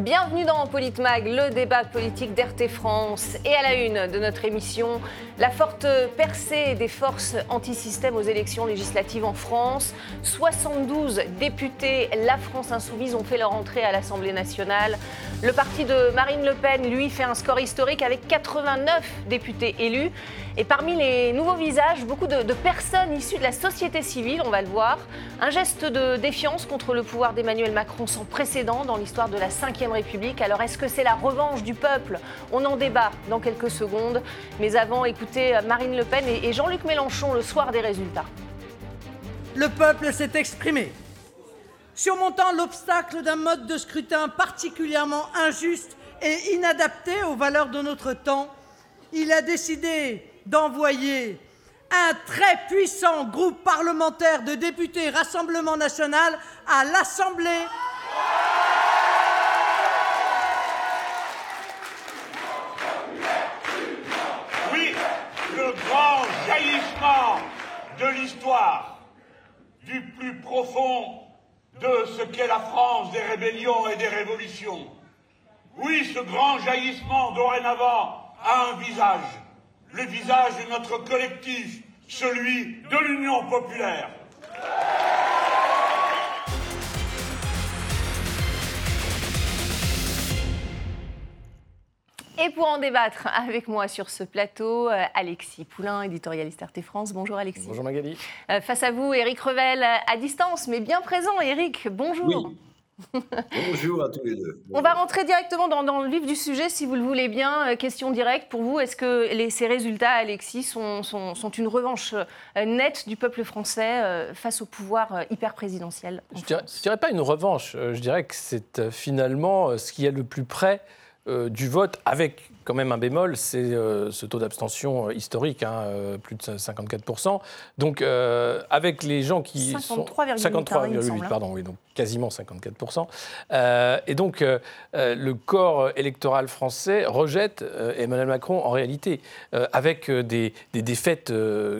Bienvenue dans Politmag, le débat politique d'RT France. Et à la une de notre émission, la forte percée des forces anti-système aux élections législatives en France. 72 députés La France Insoumise ont fait leur entrée à l'Assemblée nationale. Le parti de Marine Le Pen, lui, fait un score historique avec 89 députés élus. Et parmi les nouveaux visages, beaucoup de, personnes issues de la société civile, on va le voir. Un geste de défiance contre le pouvoir d'Emmanuel Macron sans précédent dans l'histoire de la 5 République. Alors est-ce que c'est la revanche du peuple? On en débat dans quelques secondes. Mais avant, écoutez Marine Le Pen et Jean-Luc Mélenchon le soir des résultats. Le peuple s'est exprimé. Surmontant l'obstacle d'un mode de scrutin particulièrement injuste et inadapté aux valeurs de notre temps, il a décidé d'envoyer un très puissant groupe parlementaire de députés Rassemblement national à l'Assemblée de l'histoire, du plus profond de ce qu'est la France des rébellions et des révolutions. Oui, ce grand jaillissement dorénavant a un visage, le visage de notre collectif, celui de l'Union populaire. Et pour en débattre avec moi sur ce plateau, euh, Alexis Poulain, éditorialiste RT France. Bonjour Alexis. Bonjour Magali. Euh, face à vous, Éric Revel, à distance, mais bien présent. Éric, bonjour. Bonjour à tous les deux. On va rentrer directement dans, le vif du sujet, si vous le voulez bien. Euh, question directe pour vous. Est-ce que les, ces résultats, Alexis, sont, sont, sont, une revanche nette du peuple français face au pouvoir hyper présidentiel Je ne dirais, dirais, pas une revanche. Je dirais que c'est finalement ce qui est le plus près euh, du vote avec quand même un bémol, c'est euh, ce taux d'abstention euh, historique, hein, plus de 54%. Donc, avec les gens qui 53, sont... 53,8, pardon, oui, donc quasiment 54%. Euh, et donc, euh, euh, le corps électoral français rejette Emmanuel Macron en réalité, avec des, défaites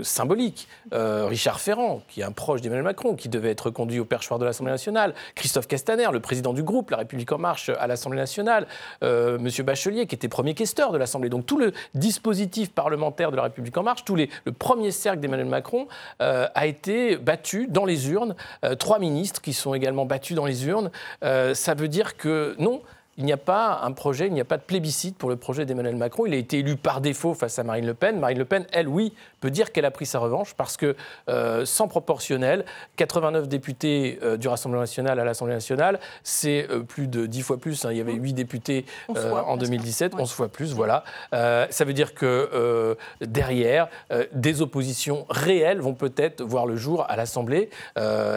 symboliques. Richard Ferrand, qui est un proche d'Emmanuel Macron, qui devait être conduit au perchoir de l'Assemblée nationale. Christophe Castaner, le président du groupe La République En Marche à l'Assemblée nationale. Monsieur Bachelier, qui était premier de l'Assemblée. Donc, tout le dispositif parlementaire de La République En Marche, tout le premier cercle d'Emmanuel Macron a été battu dans les urnes. trois ministres qui sont également battu dans les urnes, euh, ça veut dire que non, il n'y a pas un projet, il n'y a pas de plébiscite pour le projet d'Emmanuel Macron. Il a été élu par défaut face à Marine Le Pen. Marine Le Pen, elle, oui, peut dire qu'elle a pris sa revanche parce que, euh, sans proportionnel, 89 députés euh, du Rassemblement national à l'Assemblée nationale, c'est euh, plus de 10 fois plus. Hein. Il y avait 8 députés en 2017, 11 fois plus, voilà. ça veut dire que derrière, des oppositions réelles vont peut-être voir le jour à l'Assemblée.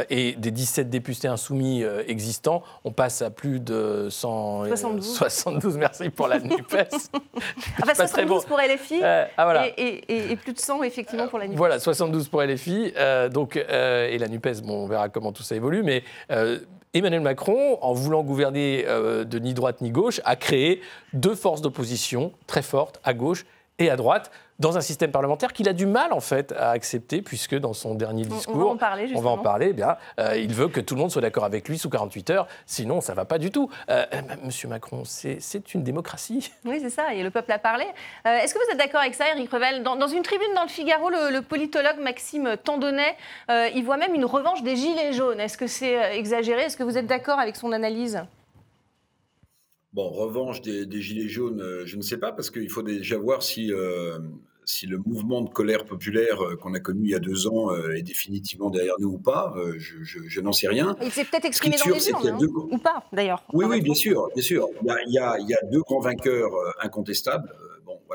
et des 17 députés insoumis existants, on passe à plus de 100 72. 72, merci pour la NUPES. ah bah 72 pour LFI euh, ah, voilà. et, et, plus de 100 effectivement pour la NUPES. Voilà, 72 pour LFI. Euh, donc, euh, et la NUPES, bon, on verra comment tout ça évolue, mais Emmanuel Macron, en voulant gouverner de ni droite ni gauche, a créé deux forces d'opposition très fortes à gauche et à droite dans un système parlementaire qu'il a du mal en fait à accepter puisque dans son dernier discours, on, va en parler, on va en parler eh bien, euh, il veut que tout le monde soit d'accord avec lui sous 48 heures, sinon ça va pas du tout. Euh, euh, Monsieur Macron, c'est une démocratie. Oui, c'est ça, et le peuple a parlé. Est-ce que vous êtes d'accord avec ça, Eric Revel? Dans, une tribune dans le Figaro, le, politologue Maxime Tandonnet, il voit même une revanche des gilets jaunes. Est-ce que c'est exagéré? Est-ce que vous êtes d'accord avec son analyse? Bon, revanche des, Gilets jaunes, euh, je ne sais pas, parce qu'il faut déjà voir si, euh, si le mouvement de colère populaire euh, qu'on a connu il y a deux ans est définitivement derrière nous ou pas. je, n'en sais rien. Il s'est peut-être exprimé dans les urnes, hein, ou pas, d'ailleurs. Oui, oui, bien sûr, bien sûr. Il y a, il y a deux grands vainqueurs incontestables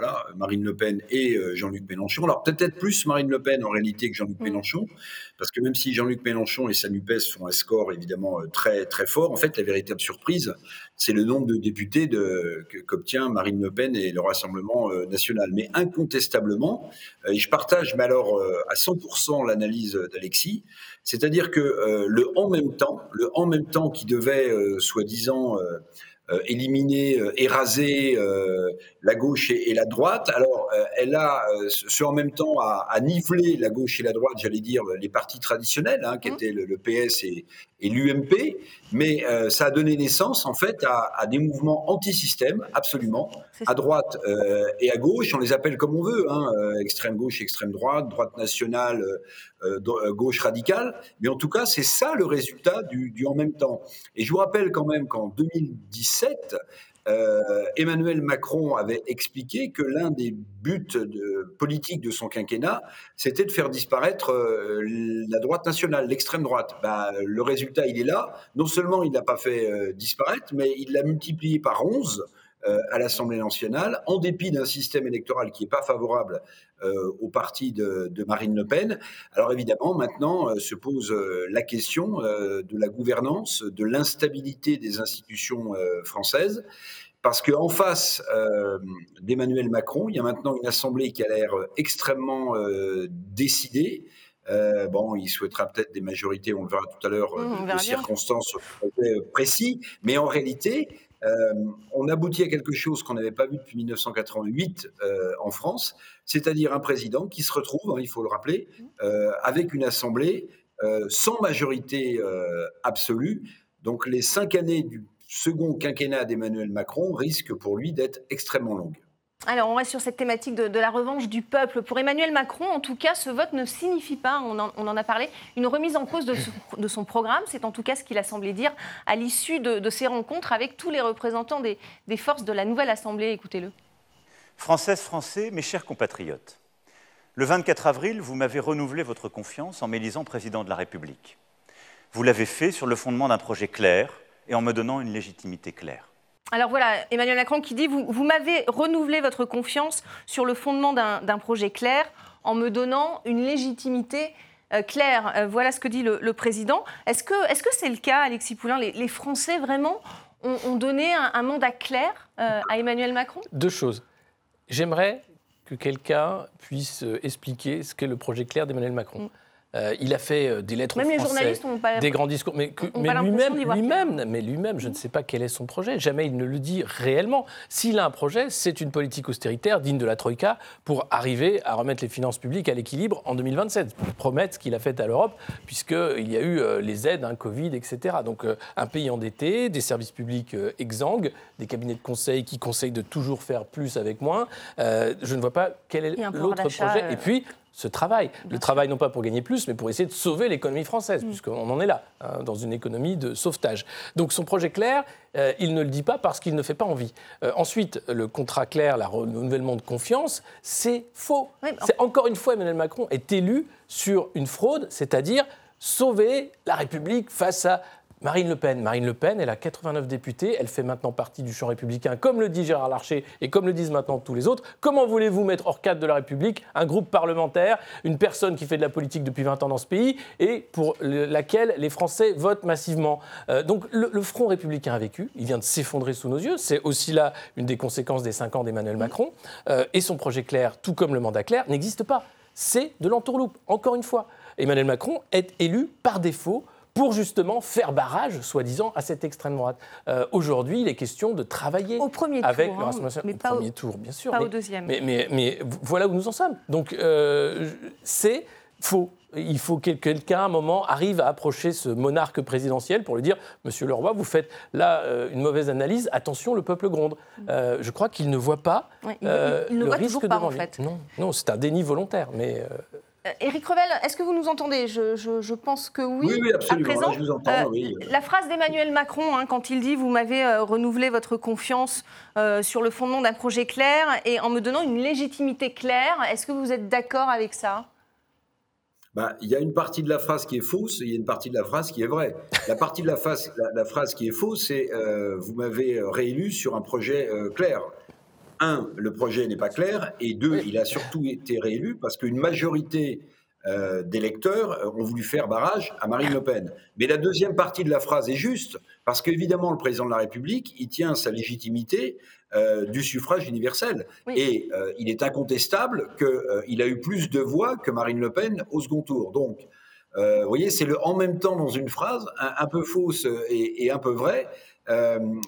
voilà, Marine Le Pen et euh, Jean-Luc Mélenchon. Alors peut-être plus Marine Le Pen en réalité que Jean-Luc mm. Mélenchon, parce que même si Jean-Luc Mélenchon et sa NUPES font un score évidemment euh, très très fort, en fait la véritable surprise, c'est le nombre de députés qu'obtient Marine Le Pen et le Rassemblement euh, national. Mais incontestablement, et je partage mais alors à 100% l'analyse d'Alexis, c'est-à-dire que le en même temps, le en même temps qui devait soi-disant euh, éliminer, euh, éraser euh, la gauche et, la droite. Alors, elle a, ce en même temps, à, niveler la gauche et la droite, j'allais dire, les partis traditionnels, hein, qui mmh. étaient le, PS et, et l'UMP, mais euh, ça a donné naissance en fait à, des mouvements anti-système, absolument, à droite euh, et à gauche, on les appelle comme on veut, hein, euh, extrême gauche, extrême droite, droite nationale, gauche radicale, mais en tout cas c'est ça le résultat du, du en même temps. Et je vous rappelle quand même qu'en 2017, euh, Emmanuel Macron avait expliqué que l'un des buts de, politiques de son quinquennat, c'était de faire disparaître euh, la droite nationale, l'extrême droite. Bah, le résultat, il est là. Non seulement il n'a pas fait euh, disparaître, mais il l'a multiplié par 11 à l'Assemblée nationale, en dépit d'un système électoral qui n'est pas favorable au parti de, Marine Le Pen. Alors évidemment, maintenant se pose la question de la gouvernance, de l'instabilité des institutions françaises. Parce qu'en face euh, d'Emmanuel Macron, il y a maintenant une Assemblée qui a l'air extrêmement euh, décidée. Euh, bon, il souhaitera peut-être des majorités, on le verra tout à l'heure, mmh, de, circonstances précis. Mais en réalité, on aboutit à quelque chose qu'on n'avait pas vu depuis 1988 en France, c'est-à-dire un président qui se retrouve, hein, il faut le rappeler, mmh. avec une Assemblée sans majorité absolue. Donc les cinq années du second quinquennat d'Emmanuel Macron risque pour lui d'être extrêmement longue. Alors, on reste sur cette thématique de, la revanche du peuple. Pour Emmanuel Macron, en tout cas, ce vote ne signifie pas, on en, a parlé, une remise en cause de, son programme. C'est en tout cas ce qu'il a semblé dire à l'issue de, ses rencontres avec tous les représentants des, des forces de la nouvelle Assemblée. Écoutez-le. Françaises, Français, mes chers compatriotes, le 24 avril, vous m'avez renouvelé votre confiance en m'élisant président de la République. Vous l'avez fait sur le fondement d'un projet clair, et en me donnant une légitimité claire. Alors voilà, Emmanuel Macron qui dit, vous, m'avez renouvelé votre confiance sur le fondement d'un projet clair en me donnant une légitimité euh, claire. Euh, voilà ce que dit le, président. Est-ce que c'est -ce le cas, Alexis Poulain? Les, Français vraiment ont, donné un, mandat clair euh, à Emmanuel Macron? Deux choses. J'aimerais que quelqu'un puisse expliquer ce qu'est le projet clair d'Emmanuel Macron. Mm. Euh, il a fait euh, des lettres Même les journalistes pas, des grands discours, mais, lui-même, mais lui-même, je ne sais pas quel est son projet. Jamais il ne le dit réellement. S'il a un projet, c'est une politique austéritaire digne de la troïka pour arriver à remettre les finances publiques à l'équilibre en 2027. Pour promettre ce qu'il a fait à l'Europe, puisqu'il y a eu euh, les aides, un Covid, etc. Donc un pays endetté, des services publics exsangues, des cabinets de conseil qui conseillent de toujours faire plus avec moins. je ne vois pas quel est l'autre projet. Et puis ce travail. le travail non pas pour gagner plus, mais pour essayer de sauver l'économie française, mm. puisqu'on en est là, hein, dans une économie de sauvetage. Donc son projet clair, euh, il ne le dit pas parce qu'il ne fait pas envie. Euh, ensuite, le contrat clair, le renouvellement de confiance, c'est faux. c'est encore une fois, Emmanuel Macron est élu sur une fraude, c'est-à-dire sauver la République face à Marine Le Pen. Marine Le Pen, elle a 89 députés, elle fait maintenant partie du champ républicain, comme le dit Gérard Larcher et comme le disent maintenant tous les autres. Comment voulez-vous mettre hors cadre de la République un groupe parlementaire, une personne qui fait de la politique depuis 20 ans dans ce pays et pour laquelle les Français votent massivement? Euh, Donc le, Front républicain a vécu, il vient de s'effondrer sous nos yeux. C'est aussi là une des conséquences des 5 ans d'Emmanuel Macron. Euh, et son projet clair, tout comme le mandat clair, n'existe pas. C'est de l'entourloupe, encore une fois. Emmanuel Macron est élu par défaut pour justement faire barrage, soi-disant, à cette extrême droite. Euh, aujourd'hui, il est question de travailler au premier avec tour, le hein, mais pas premier tour, bien sûr. Pas mais, au deuxième. Mais, mais, voilà où nous en sommes. Donc, euh, c'est faux. Il faut que quelqu'un, à un moment, arrive à approcher ce monarque présidentiel pour lui dire Monsieur le roi, vous faites là euh, une mauvaise analyse, attention, le peuple gronde. je crois qu'il ne voit pas il, ne le risque pas, en fait. Non, non c'est un déni volontaire. Mais Éric Revel, est-ce que vous nous entendez? Je, pense que oui. Oui, absolument. À présent, je vous entends, euh, La phrase d'Emmanuel Macron, hein, quand il dit Vous m'avez euh, renouvelé votre confiance sur le fondement d'un projet clair et en me donnant une légitimité claire, est-ce que vous êtes d'accord avec ça? Bah, il y a une partie de la phrase qui est fausse et il y a une partie de la phrase qui est vraie. La partie de la, phrase, la, phrase qui est fausse, c'est Vous m'avez réélu sur un projet clair un, le projet n'est pas clair, et deux, il a surtout été réélu parce qu'une majorité euh, d'électeurs euh, ont voulu faire barrage à Marine Le Pen. Mais la deuxième partie de la phrase est juste, parce qu'évidemment, le président de la République, il tient sa légitimité euh, du suffrage universel. Et il est incontestable qu'il a eu plus de voix que Marine Le Pen au second tour. Donc, vous voyez, c'est le en même temps dans une phrase, un, peu fausse et, et, un peu vraie, euh,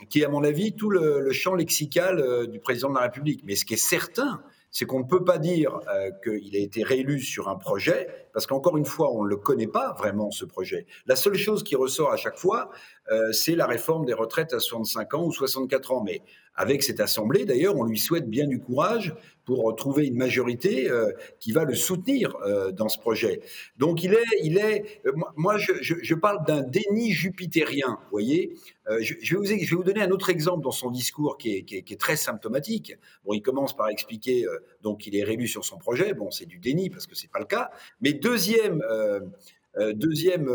qui est à mon avis tout le, champ lexical euh, du président de la République. Mais ce qui est certain, c'est qu'on ne peut pas dire euh, qu'il a été réélu sur un projet, parce qu'encore une fois, on ne le connaît pas vraiment, ce projet. La seule chose qui ressort à chaque fois, euh, c'est la réforme des retraites à 65 ans ou 64 ans. Mais avec cette Assemblée, d'ailleurs, on lui souhaite bien du courage pour trouver une majorité euh, qui va le soutenir euh, dans ce projet. Donc il est, il est euh, moi je, parle d'un déni jupitérien, vous voyez. Je, vais vous, je, vais vous, donner un autre exemple dans son discours qui est, qui est, très symptomatique. Bon, il commence par expliquer donc qu'il est réélu sur son projet. Bon, c'est du déni parce que c'est pas le cas. Mais deuxième, deuxième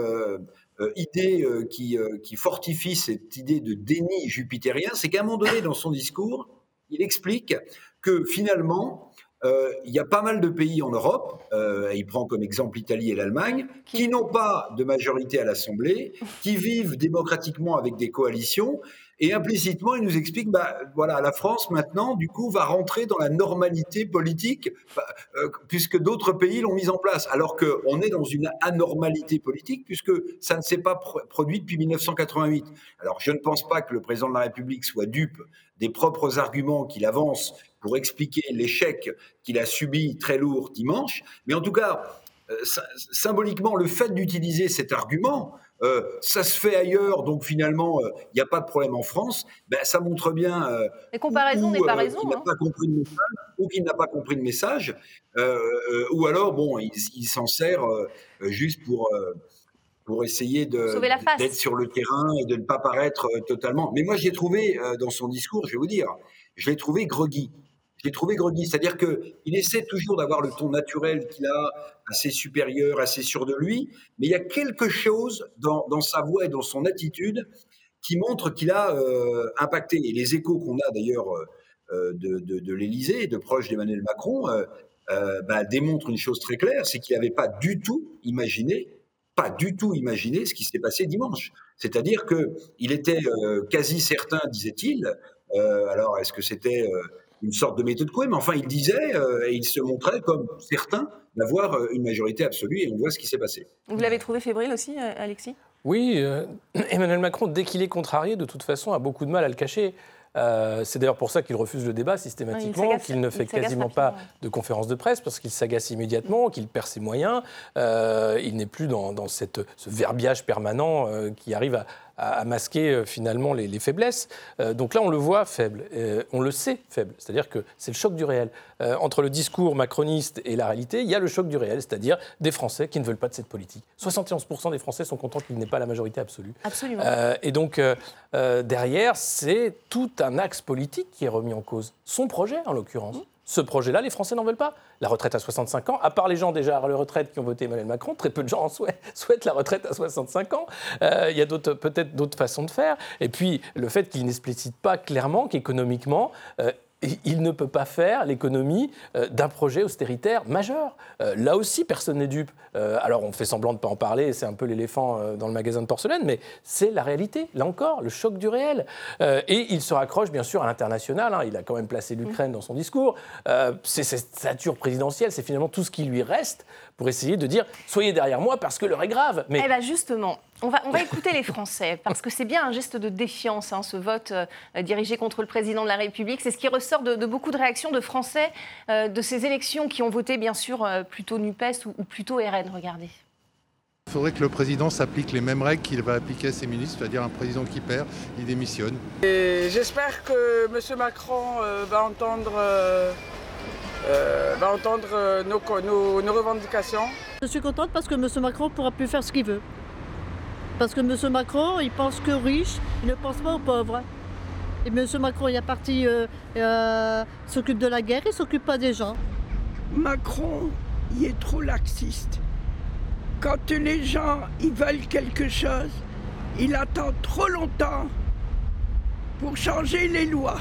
idée euh, qui, euh, qui, fortifie cette idée de déni jupitérien, c'est qu'à un moment donné, dans son discours, il explique que finalement, il y a pas mal de pays en Europe, il prend comme exemple l'Italie et l'Allemagne, qui n'ont pas de majorité à l'Assemblée, qui vivent démocratiquement avec des coalitions et implicitement, il nous explique, bah, voilà, la France maintenant, du coup, va rentrer dans la normalité politique, bah, euh, puisque d'autres pays l'ont mise en place, alors qu'on est dans une anormalité politique, puisque ça ne s'est pas produit depuis 1988. Alors, je ne pense pas que le président de la République soit dupe des propres arguments qu'il avance pour expliquer l'échec qu'il a subi très lourd dimanche, mais en tout cas, euh, symboliquement, le fait d'utiliser cet argument, euh, ça se fait ailleurs, donc finalement, il euh, n'y a pas de problème en France, ben, ça montre bien. Euh, Les comparaisons n'est pas raison. Qu'il n'a pas compris le message, ou qu'il n'a pas compris le message, ou alors, bon, il, il s'en sert juste pour. pour essayer d'être sur le terrain et de ne pas paraître totalement. Mais moi, j'ai trouvé dans son discours, je vais vous dire, je l'ai trouvé groggy j'ai trouvé groggy. C'est-à-dire qu'il essaie toujours d'avoir le ton naturel qu'il a, assez supérieur, assez sûr de lui, mais il y a quelque chose dans, sa voix et dans son attitude qui montre qu'il a euh, impacté. Et les échos qu'on a d'ailleurs euh, de, de, de l'Élysée, de proches d'Emmanuel Macron, euh, bah, démontrent une chose très claire, c'est qu'il n'avait pas du tout imaginé, pas du tout imaginé ce qui s'est passé dimanche. C'est-à-dire qu'il était quasi certain, disait-il, alors est-ce que c'était une sorte de méthode couée, mais enfin, il disait euh, et il se montrait comme certain d'avoir euh, une majorité absolue et on voit ce qui s'est passé. Vous l'avez trouvé fébrile aussi, euh, Alexis? Oui, Emmanuel Macron, dès qu'il est contrarié, de toute façon, a beaucoup de mal à le cacher. c'est d'ailleurs pour ça qu'il refuse le débat systématiquement, qu'il ne fait quasiment pas de conférences de presse parce qu'il s'agace immédiatement, qu'il perd ses moyens. il n'est plus dans, cette, ce verbiage permanent qui arrive à, à, masquer euh, finalement les, faiblesses. Euh, donc là, on le voit faible, euh, on le sait faible, c'est-à-dire que c'est le choc du réel. entre le discours macroniste et la réalité, il y a le choc du réel, c'est-à-dire des Français qui ne veulent pas de cette politique. 71% des Français sont contents qu'il n'ait pas la majorité absolue. Absolument. et donc, derrière, c'est tout un axe politique qui est remis en cause. Son projet, en l'occurrence. Mmh. Ce projet-là, les Français n'en veulent pas. La retraite à 65 ans, à part les gens déjà à la retraite qui ont voté Emmanuel Macron, très peu de gens en souhaitent, la retraite à 65 ans. Euh, il y a peut-être d'autres façons de faire. Et puis, le fait qu'il n'explicite pas clairement qu'économiquement, euh, il ne peut pas faire l'économie euh, d'un projet austéritaire majeur. Euh, là aussi, personne n'est dupe. Euh, alors, on fait semblant de ne pas en parler, c'est un peu l'éléphant dans le magasin de porcelaine, mais c'est la réalité, là encore, le choc du réel. et il se raccroche, bien sûr, à l'international. Hein. il a quand même placé l'Ukraine dans son discours. c'est cette stature présidentielle, c'est finalement tout ce qui lui reste pour essayer de dire soyez derrière moi parce que l'heure est grave. Mais... Eh bien, justement, on va, on va écouter les Français, parce que c'est bien un geste de défiance, hein, ce vote euh, dirigé contre le président de la République. C'est ce qui ressort de, beaucoup de réactions de Français euh, de ces élections qui ont voté, bien sûr, euh, plutôt NUPES ou, plutôt RN. Regardez. Il faudrait que le président s'applique les mêmes règles qu'il va appliquer à ses ministres, c'est-à-dire un président qui perd, il démissionne. J'espère que M. Macron va entendre, va entendre nos, nos revendications. Je suis contente parce que M. Macron pourra plus faire ce qu'il veut. Parce que M. Macron, il pense que riche, il ne pense pas aux pauvres. Et M. Macron, il est parti euh, euh, s'occupe de la guerre, il ne s'occupe pas des gens. Macron, il est trop laxiste. Quand les gens ils veulent quelque chose, il attend trop longtemps pour changer les lois.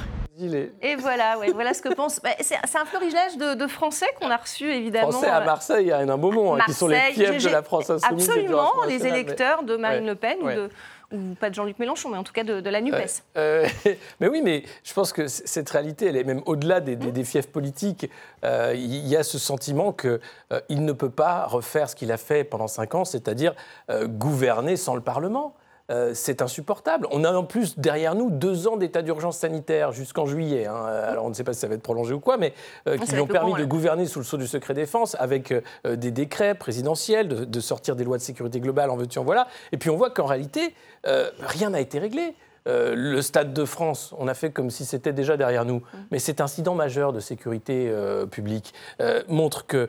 Et voilà, ouais, voilà ce que pense. Bah, c'est un florilège de, de Français qu'on a reçu évidemment. Français à Marseille, il y a un moment, hein, qui sont les fiefs de la France insoumise. Absolument, les électeurs de Marine Le Pen ou de ou pas de Jean-Luc Mélenchon, mais en tout cas de, la NUPES. Euh, mais oui, mais je pense que cette réalité, elle est même au-delà des, des, fiefs politiques. Euh, il y a ce sentiment qu'il euh, il ne peut pas refaire ce qu'il a fait pendant cinq ans, c'est-à-dire gouverner sans le Parlement. Euh, c'est insupportable. On a en plus derrière nous deux ans d'état d'urgence sanitaire jusqu'en juillet. hein. Alors on ne sait pas si ça va être prolongé ou quoi, mais euh, qui ça lui ont permis de gouverner sous le sceau du secret défense avec euh, des décrets présidentiels, de, de sortir des lois de sécurité globale, en veux-tu, en voilà. Et puis on voit qu'en réalité, rien n'a été réglé. Euh, le Stade de France, on a fait comme si c'était déjà derrière nous. Mais cet incident majeur de sécurité euh, publique euh, montre que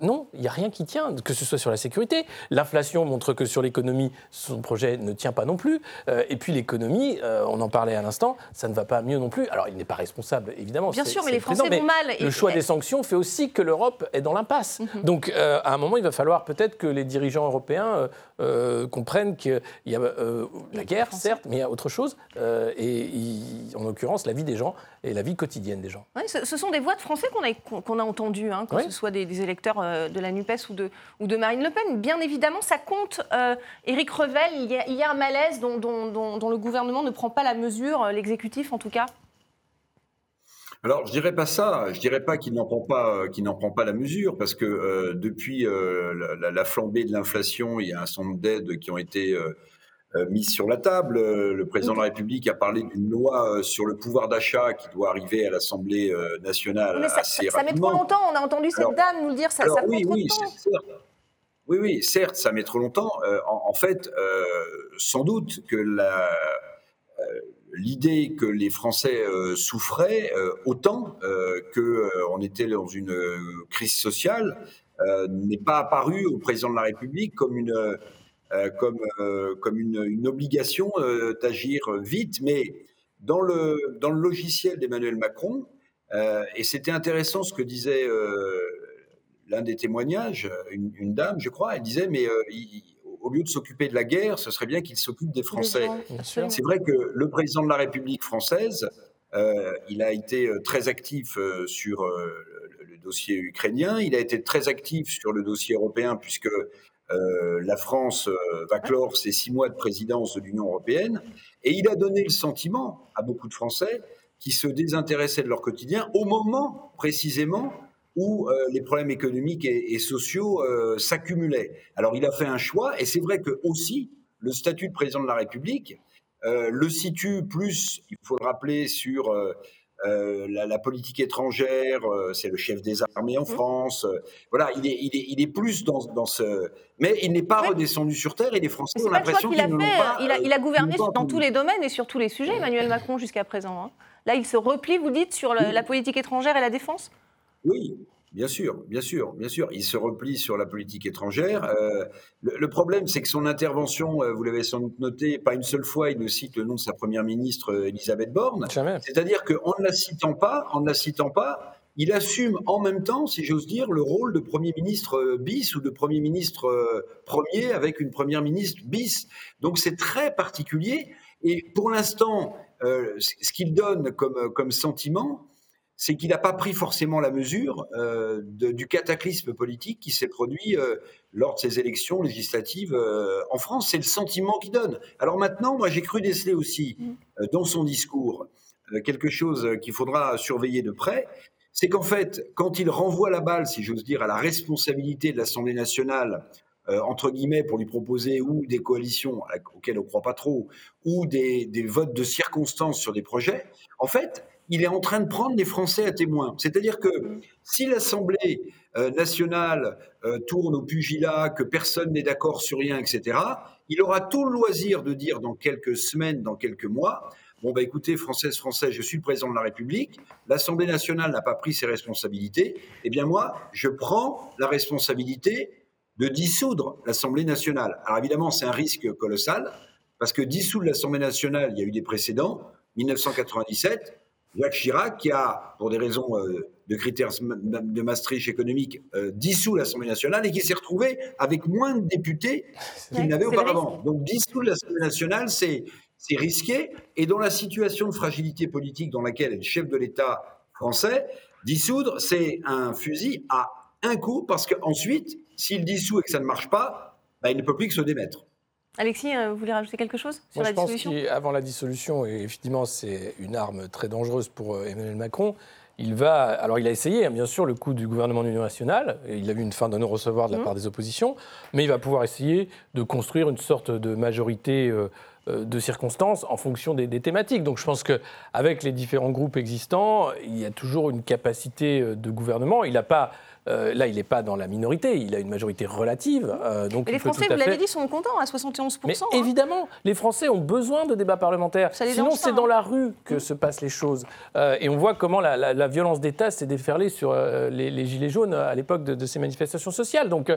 non, il n'y a rien qui tient, que ce soit sur la sécurité. L'inflation montre que sur l'économie, son projet ne tient pas non plus. Et puis l'économie, on en parlait à l'instant, ça ne va pas mieux non plus. Alors il n'est pas responsable, évidemment. Bien sûr, mais les Français vont mal. Le choix et- des sanctions fait aussi que l'Europe est dans l'impasse. Donc euh, à un moment, il va falloir peut-être que les dirigeants européens comprennent qu'il y a la guerre, certes, mais il y a autre chose. Euh, et en l'occurrence, la vie des gens et la vie quotidienne des gens. Ouais, ce, ce sont des voix de Français qu'on a, qu'on- qu'on a entendues, hein, que Oui. ce soit des, des électeurs euh, de la NUPES ou de, ou de Marine Le Pen. Bien évidemment, ça compte. Euh, Éric Revel, il y, a, il y a un malaise dont, dont- dont- dont le gouvernement ne prend pas la mesure, l'exécutif en tout cas. Alors, je dirais pas ça. Je dirais pas qu'il n'en prend pas, qu'il n'en prend pas la mesure, parce que euh, depuis euh, la- la, la flambée de l'inflation, il y a un certain nombre d'aides qui ont été euh, euh, mises sur la table. Euh, Le président de la République a parlé d'une loi euh, sur le pouvoir d'achat qui doit arriver à l'Assemblée nationale Mais ça, assez ça- ça met trop longtemps. On a entendu cette Alors- dame nous le dire. Ça, Alors ça prend oui, trop oui, de temps. c'est- certes. Oui, oui, certes, ça met trop longtemps. Euh, en, en fait, euh, sans doute que euh, l'idée que les Français souffraient autant euh, que euh, on était dans une crise sociale n'est pas apparue au président de la République comme une comme euh, comme une, une obligation euh, d'agir vite, mais dans le dans le logiciel d'Emmanuel Macron. euh, et c'était intéressant ce que disait euh, l'un des témoignages, une, une dame, je crois, elle disait, mais euh, il- au lieu de s'occuper de la guerre, ce serait bien qu'il s'occupe des Français. C'est vrai que le président de la République française, euh, il a été euh, très actif euh, sur euh, le dossier ukrainien, il a été très actif sur le dossier européen, puisque euh, la France euh, va clore ses six mois de présidence de l'Union européenne, et il a donné le sentiment à beaucoup de Français qui se désintéressaient de leur quotidien au moment précisément où euh, les problèmes économiques et, et sociaux s'accumulaient. Alors il a fait un choix, et c'est vrai que aussi le statut de président de la République le situe plus, il faut le rappeler, sur euh, la, la politique étrangère. euh, c'est le chef des armées en France. euh, voilà, il est, il est, il est plus dans, dans ce, mais il n'est pas Oui. redescendu sur terre. Et les Français ont l'impression qu'il a ne fait. pas. il, a, il a gouverné dans entendu. tous les domaines et sur tous les sujets, Emmanuel Macron, jusqu'à présent. hein. Là, il se replie, vous dites, sur le- la politique étrangère et la défense? Oui, bien sûr, bien sûr, bien sûr. Il se replie sur la politique étrangère. Euh, le, le problème, c'est que son intervention, euh, vous l'avez sans doute noté, pas une seule fois, il ne cite le nom de sa première ministre, euh, Elisabeth Borne. C'est-à-dire qu'en ne la citant pas, en ne la citant pas, il assume en même temps, si j'ose dire, le rôle de Premier ministre euh, bis ou de Premier ministre euh, premier avec une Première ministre bis. Donc c'est très particulier. Et pour l'instant, ce ce qu'il donne comme, comme sentiment, c'est qu'il n'a pas pris forcément la mesure euh, de- du cataclysme politique qui s'est produit euh, lors de ces élections législatives euh, en France. C'est le sentiment qu'il donne. Alors maintenant, moi j'ai cru déceler aussi euh, dans son discours quelque chose qu'il faudra surveiller de près, c'est qu'en fait, quand il renvoie la balle, si j'ose dire, à la responsabilité de l'Assemblée nationale, entre guillemets, pour lui proposer ou des coalitions auxquelles on ne croit pas trop, ou des, des votes de circonstances sur des projets, en fait, il est en train de prendre les Français à témoin. C'est-à-dire que si l'Assemblée euh, nationale euh, tourne au pugilat, que personne n'est d'accord sur rien, etc., il aura tout le loisir de dire dans quelques semaines, dans quelques mois, bon, bah écoutez, Françaises, Français, je suis le président de la République, l'Assemblée nationale n'a pas pris ses responsabilités, eh bien moi, je prends la responsabilité de dissoudre l'Assemblée nationale. Alors évidemment, c'est un risque colossal, parce que dissoudre l'Assemblée nationale, il y a eu des précédents, 1997, Jacques Chirac, qui a, pour des raisons euh, de critères de Maastricht économique, euh, dissous l'Assemblée nationale et qui s'est retrouvé avec moins de députés qu'il n'avait auparavant. Donc dissoudre l'Assemblée nationale, c'est c'est risqué. Et dans la situation de fragilité politique dans laquelle est le chef de l'État français, dissoudre, c'est un fusil à un coup, parce qu'ensuite, s'il dissout et que ça ne marche pas, bah, il ne peut plus que se démettre. Alexis, euh, vous voulez rajouter quelque chose sur Moi, la je pense dissolution? qu'avant la dissolution, et effectivement, c'est une arme très dangereuse pour euh, Emmanuel Macron. Il va, alors il a essayé, hein, bien sûr, le coup du gouvernement d'union nationale. et Il a eu une fin de non-recevoir de la Mhm. part des oppositions, mais il va pouvoir essayer de construire une sorte de majorité euh, de circonstances en fonction des, des, thématiques. Donc je pense qu'avec les différents groupes existants, il y a toujours une capacité de gouvernement. Il n'a pas euh, là, il n'est pas dans la minorité, il a une majorité relative. Euh, donc les Français, vous l'avez dit, sont contents à 71%. Mais hein. évidemment, les Français ont besoin de débats parlementaires. Sinon, c'est dans la rue que mmh. se passent les choses. Euh, et on voit comment la, violence d'État s'est déferlée sur les, Gilets jaunes à l'époque de, ces manifestations sociales. Donc,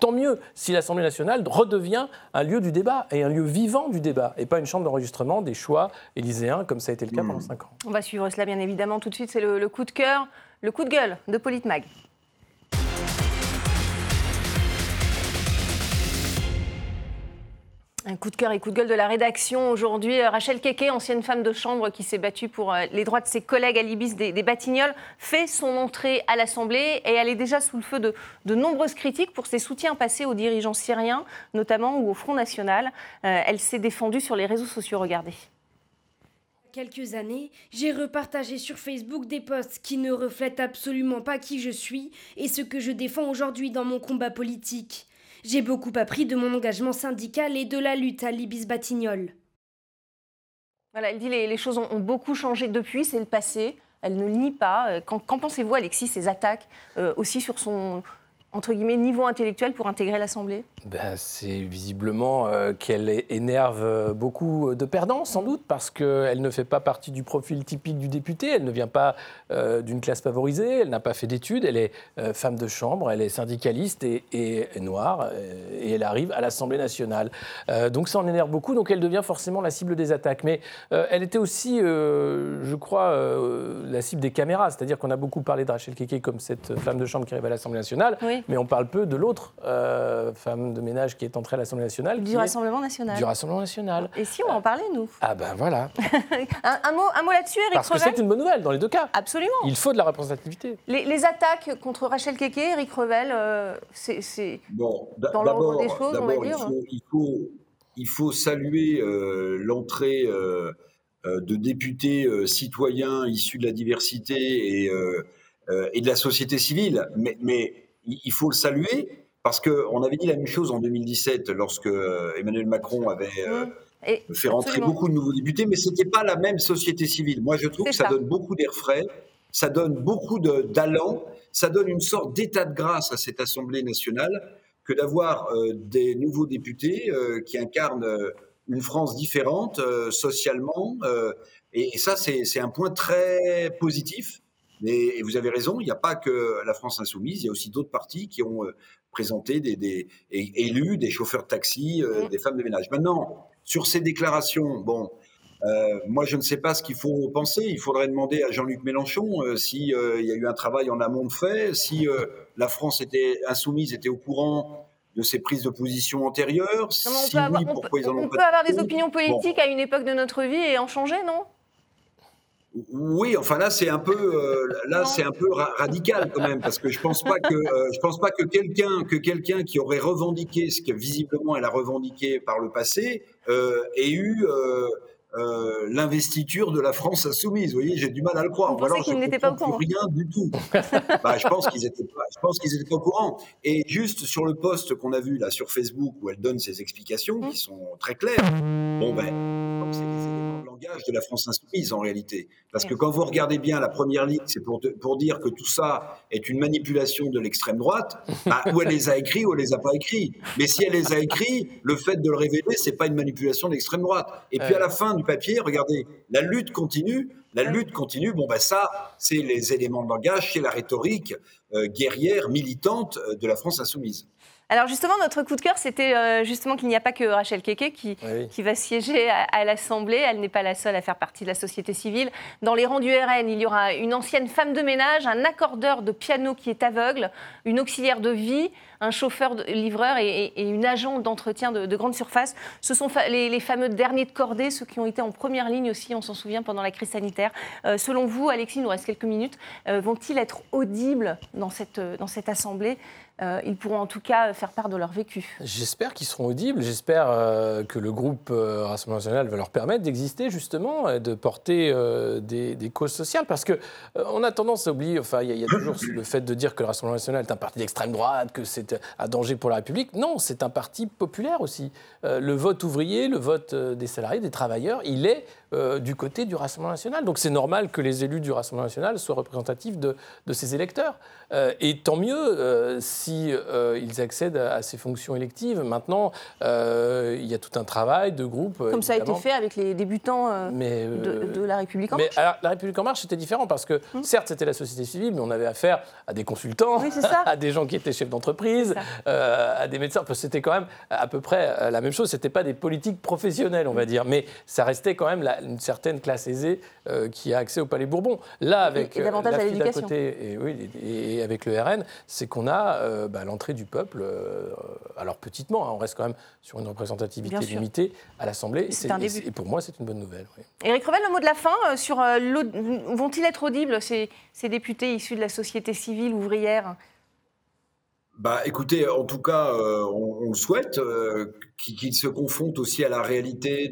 tant mieux si l'Assemblée nationale redevient un lieu du débat et un lieu vivant du débat, et pas une chambre d'enregistrement des choix élyséens, comme ça a été le cas mmh. pendant cinq ans. On va suivre cela, bien évidemment. Tout de suite, c'est le, le coup de cœur, le coup de gueule de Politmag. Un coup de cœur et coup de gueule de la rédaction aujourd'hui. Euh, Rachel Keke, ancienne femme de chambre qui s'est battue pour euh, les droits de ses collègues à l'Ibis des, Batignolles, fait son entrée à l'Assemblée et elle est déjà sous le feu de, de nombreuses critiques pour ses soutiens passés aux dirigeants syriens, notamment ou au Front National. Euh, elle s'est défendue sur les réseaux sociaux. Regardez quelques années, j'ai repartagé sur Facebook des posts qui ne reflètent absolument pas qui je suis et ce que je défends aujourd'hui dans mon combat politique. J'ai beaucoup appris de mon engagement syndical et de la lutte à l'Ibis Batignolles. Voilà, elle dit les, les choses ont, beaucoup changé depuis, c'est le passé. Elle ne nie pas. Qu'en pensez-vous, Alexis, ces attaques euh, aussi sur son, entre guillemets, niveau intellectuel pour intégrer l'Assemblée? Ben, C'est visiblement euh, qu'elle énerve beaucoup de perdants, sans doute, parce qu'elle ne fait pas partie du profil typique du député, elle ne vient pas euh, d'une classe favorisée, elle n'a pas fait d'études, elle est euh, femme de chambre, elle est syndicaliste et, et noire, et elle arrive à l'Assemblée nationale. donc ça en énerve beaucoup, donc elle devient forcément la cible des attaques. Mais elle était aussi, je crois, la cible des caméras, c'est-à-dire qu'on a beaucoup parlé de Rachel Keke comme cette femme de chambre qui arrive à l'Assemblée nationale. Oui mais on parle peu de l'autre euh, femme de ménage qui est entrée à l'Assemblée nationale. Du Rassemblement national. Du Rassemblement national. Et si on en parlait, nous Ah ben voilà. un, mot, un mot là-dessus, Eric Parce que c'est une bonne nouvelle dans les deux cas. Absolument. Il faut de la représentativité. Les, attaques contre Rachel Keke, Eric Revel, euh, c'est bon, dans l'ordre des choses, on va dire il faut, il faut, saluer euh, l'entrée de députés citoyens issus de la diversité et, et de la société civile. Mais, mais il faut le saluer parce qu'on avait dit la même chose en 2017 lorsque euh, Emmanuel Macron avait euh, fait rentrer beaucoup de nouveaux députés, mais ce n'était pas la même société civile. Moi, je trouve que ça, donne beaucoup d'air frais, ça donne beaucoup d'allant, ça donne une sorte d'état de grâce à cette Assemblée nationale que d'avoir euh, des nouveaux députés qui incarnent une France différente socialement. et, ça, c'est un point très positif. Et, vous avez raison, il n'y a pas que la France insoumise, il y a aussi d'autres partis qui ont euh, présenté des, des élus, des chauffeurs de taxi, euh, des femmes de ménage. Maintenant, sur ces déclarations, bon, euh, moi, je ne sais pas ce qu'il faut penser. Il faudrait demander à Jean-Luc Mélenchon euh, s'il y a eu un travail en amont de fait, si la France était insoumise, était au courant de ses prises de position antérieures. on peut avoir, on peut avoir des opinions politiques à une époque de notre vie et en changer, non? Oui, enfin là c'est un peu euh, là c'est un peu radical quand même parce que je pense pas que euh, je pense pas que quelqu'un que quelqu'un qui aurait revendiqué ce que visiblement elle a revendiqué par le passé euh, ait eu l'investiture de la France insoumise. Vous voyez, j'ai du mal à le croire. Vous pensez qu'ils n'étaient pas au courant? Rien du tout. bah, je pense qu'ils étaient pas. Je pense qu'ils étaient pas au courant. Et juste sur le post qu'on a vu là sur Facebook où elle donne ses explications qui sont très claires. Bon ben, c'est éléments de langage de la France insoumise en réalité. Parce que quand vous regardez bien la première ligne, c'est pour, pour dire que tout ça est une manipulation de l'extrême droite. Bah, ou elle les a écrits ou elle les a pas écrits. Mais si elle les a écrits, le fait de le révéler, c'est pas une manipulation de l'extrême droite. Et puis à la fin papier, regardez, la lutte continue, la lutte continue, bon ben ça, c'est les éléments de langage, c'est la rhétorique euh, guerrière, militante euh, de la France insoumise. Alors justement, notre coup de cœur, c'était euh, justement qu'il n'y a pas que Rachel Keke qui, qui va siéger à, l'Assemblée. Elle n'est pas la seule à faire partie de la société civile. Dans les rangs du RN, il y aura une ancienne femme de ménage, un accordeur de piano qui est aveugle, une auxiliaire de vie, un chauffeur livreur et, une agent d'entretien de, grande surface. Ce sont les, fameux derniers de cordée, ceux qui ont été en première ligne aussi, on s'en souvient, pendant la crise sanitaire. Euh, selon vous, Alexis, il nous reste quelques minutes, euh, vont-ils être audibles dans, cette, dans cette Assemblée, euh, ils pourront en tout cas faire part de leur vécu. J'espère qu'ils seront audibles. J'espère euh, que le groupe euh, Rassemblement national va leur permettre d'exister justement et de porter des, causes sociales. Parce que on a tendance à oublier. Enfin, il y, a toujours le fait de dire que le Rassemblement national est un parti d'extrême droite, que c'est un danger pour la République. Non, c'est un parti populaire aussi. le vote ouvrier, le vote des salariés, des travailleurs, il est du côté du Rassemblement national. Donc c'est normal que les élus du Rassemblement national soient représentatifs de, de ses électeurs. et tant mieux si si euh, ils accèdent à, ces fonctions électives. Maintenant, euh, il y a tout un travail de groupe. Comme ça a été fait avec les débutants euh, de, La République en Marche. Mais La République en marche, c'était différent parce que, hum. certes, c'était la société civile, mais on avait affaire à des consultants, à des gens qui étaient chefs d'entreprise, à des médecins. C'était quand même à peu près la même chose. C'était pas des politiques professionnelles, on va dire, mais ça restait quand même une certaine classe aisée qui a accès au Palais Bourbon. Là, avec et, la fille à côté et, oui, et, avec le RN, c'est qu'on a euh, bah, l'entrée du peuple, euh, alors petitement, hein, on reste quand même sur une représentativité limitée à l'Assemblée. Et, pour moi, c'est une bonne nouvelle. Éric Revel, le mot de la fin euh, sur vont-ils être audibles ces, ces députés issus de la société civile ouvrière? Bah, écoutez, en tout cas, euh, on, le souhaite, euh, qu'ils se confrontent aussi à la réalité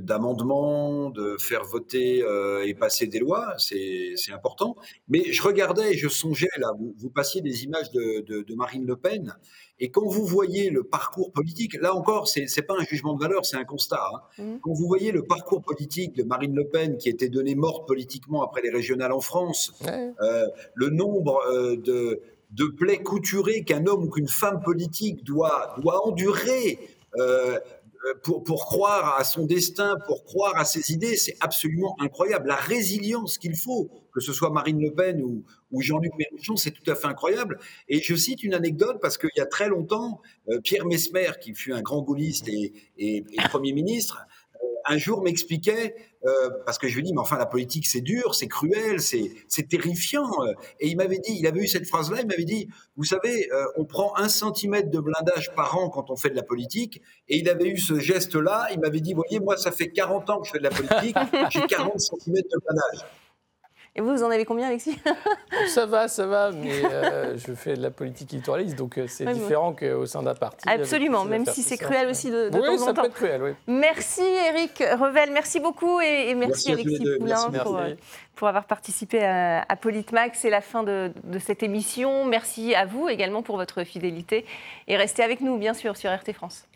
d'amendements, de, faire voter euh, et passer des lois, c'est important. Mais je regardais et je songeais, là, vous, passiez des images de, Marine Le Pen, et quand vous voyez le parcours politique, là encore, c'est n'est pas un jugement de valeur, c'est un constat. Hein. Mmh. Quand vous voyez le parcours politique de Marine Le Pen, qui était donnée morte politiquement après les régionales en France, le nombre de de plaies couturées qu'un homme ou qu'une femme politique doit, doit endurer euh, pour, pour, croire à son destin, pour croire à ses idées, c'est absolument incroyable. La résilience qu'il faut, que ce soit Marine Le Pen ou, ou Jean-Luc Mélenchon, c'est tout à fait incroyable. Et je cite une anecdote parce qu'il y a très longtemps, euh, Pierre Mesmer, qui fut un grand gaulliste et, et Premier ministre, un jour m'expliquait, euh, parce que je lui dis, mais enfin la politique c'est dur, c'est cruel, c'est terrifiant. Et il m'avait dit, il avait eu cette phrase-là, il m'avait dit, vous savez, euh, on prend un centimètre de blindage par an quand on fait de la politique. Et il avait eu ce geste-là, il m'avait dit, voyez, moi ça fait 40 ans que je fais de la politique, j'ai 40 centimètres de blindage. Et vous, vous en avez combien, Alexis Ça va, ça va, mais euh, je fais de la politique électoraliste, donc euh, c'est différent qu'au sein d'un parti. Absolument, même si c'est cruel aussi de, de oui, temps en temps. ça peut être cruel, oui. Merci Eric Revel, merci beaucoup et, merci, Alexis Poulain euh, pour, avoir participé à, à Politmax. C'est la fin de, de cette émission. Merci à vous également pour votre fidélité et restez avec nous, bien sûr, sur RT France.